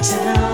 But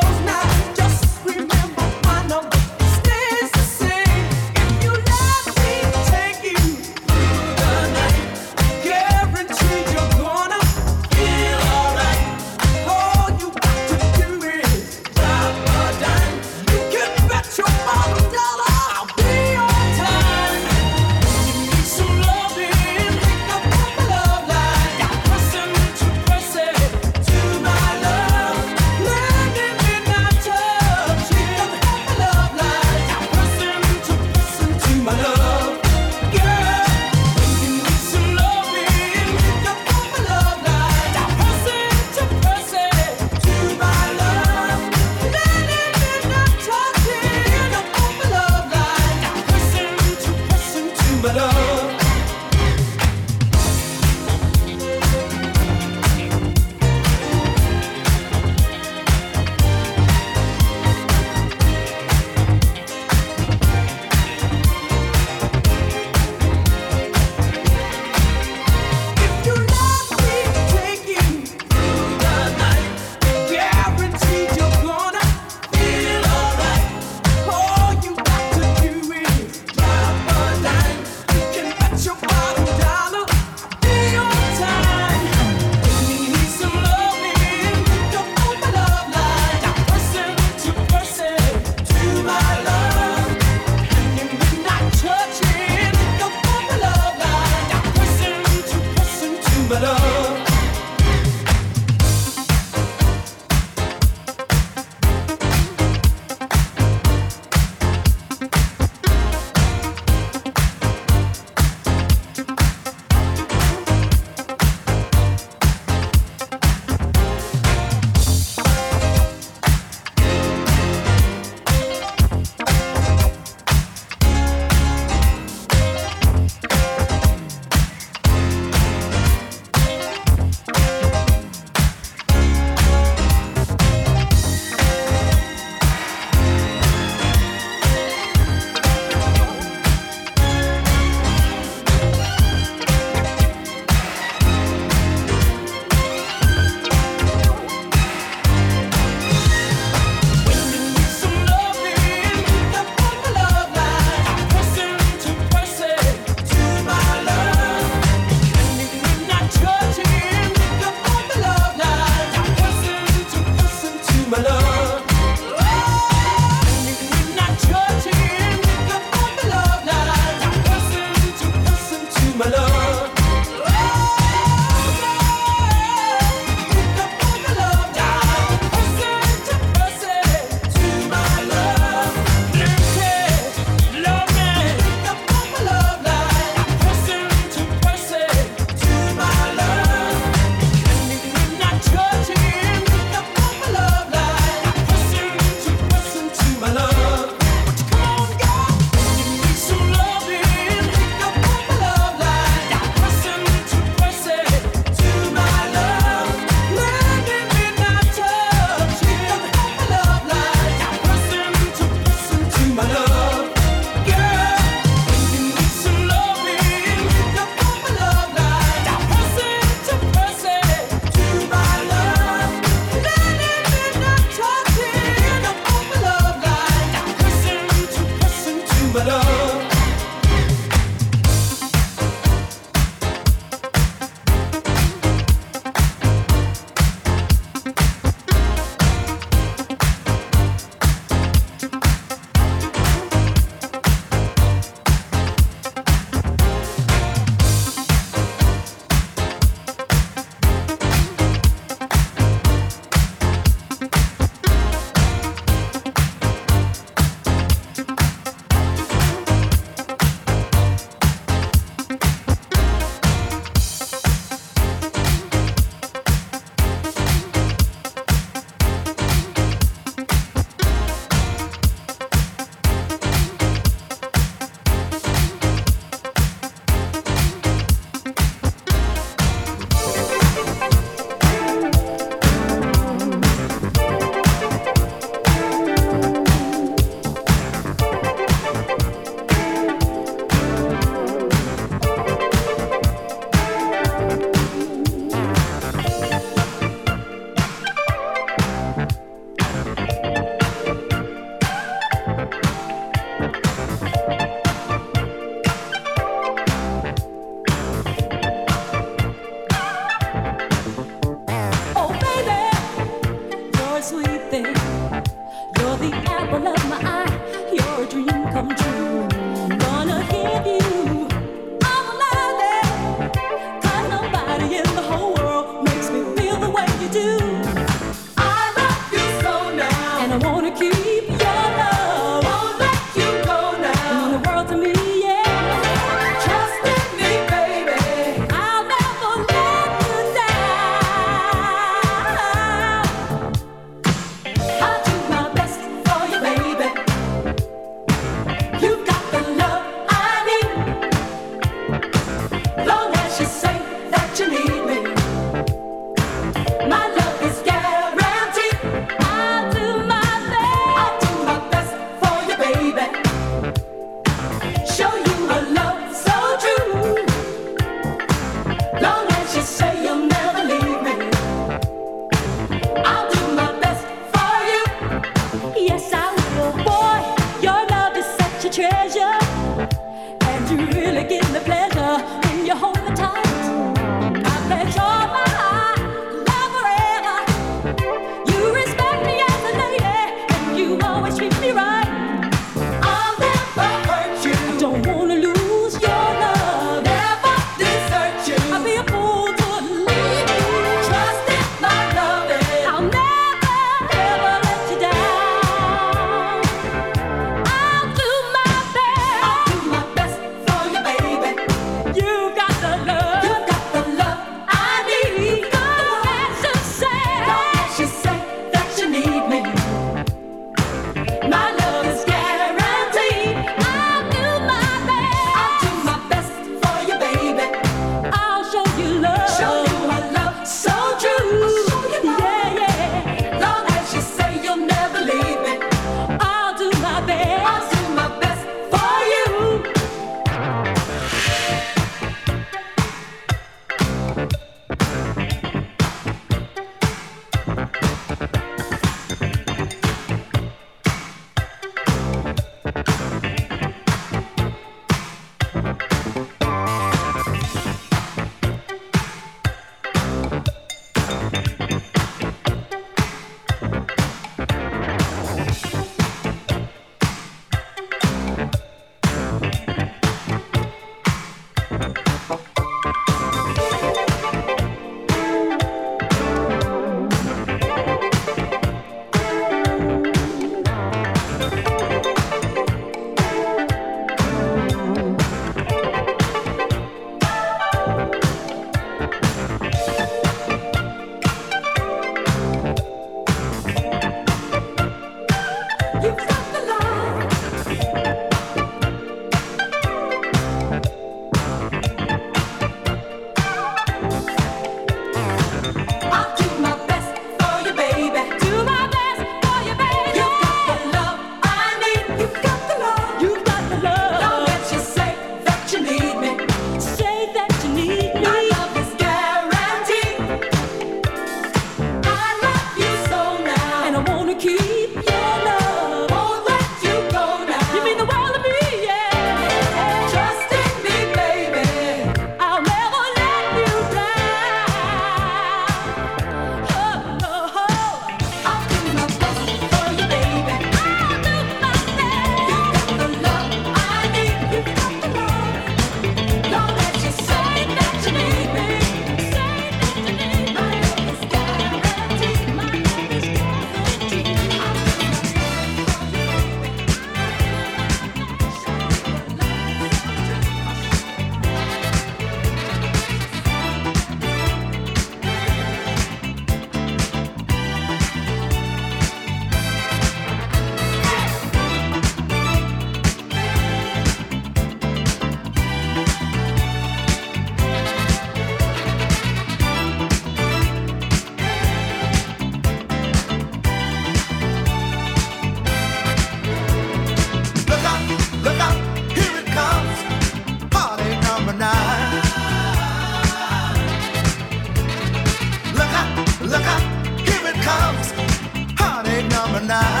Heartache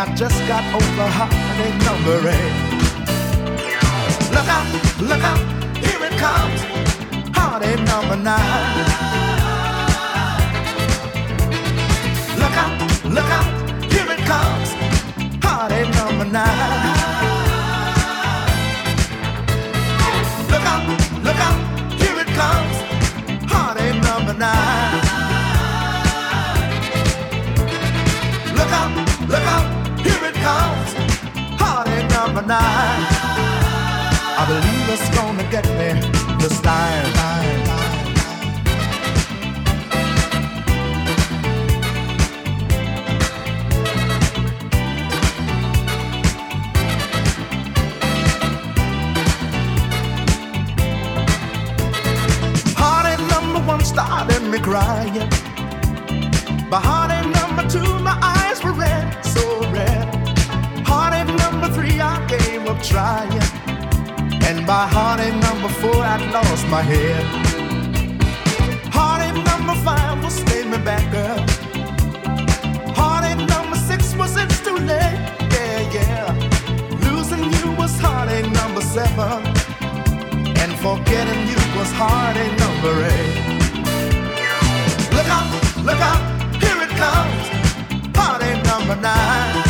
I just got over heartache number eight. Look out, look out, here it comes. Heartache number nine. Look out, look out, here it comes. Heartache number nine. Nine. I believe it's gonna get me this time. Heartache number one started me crying. By heartache number two, my eyes were red, so red. Heartache number three, Up trying. And by heartache number four, I'd lost my head. Heartache number five was made me back up. Heartache number six was it's too late, yeah, yeah. Losing you was heartache number seven. And forgetting you was heartache number eight. Look out, look out, here it comes. Heartache number nine.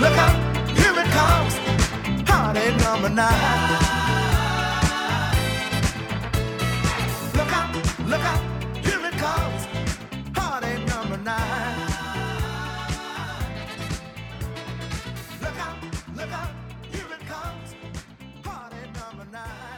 Look out, here it comes. Heartache number nine. Look out, look out, here it comes. Heartache number nine. Look out, look out, here it comes. Heartache number nine.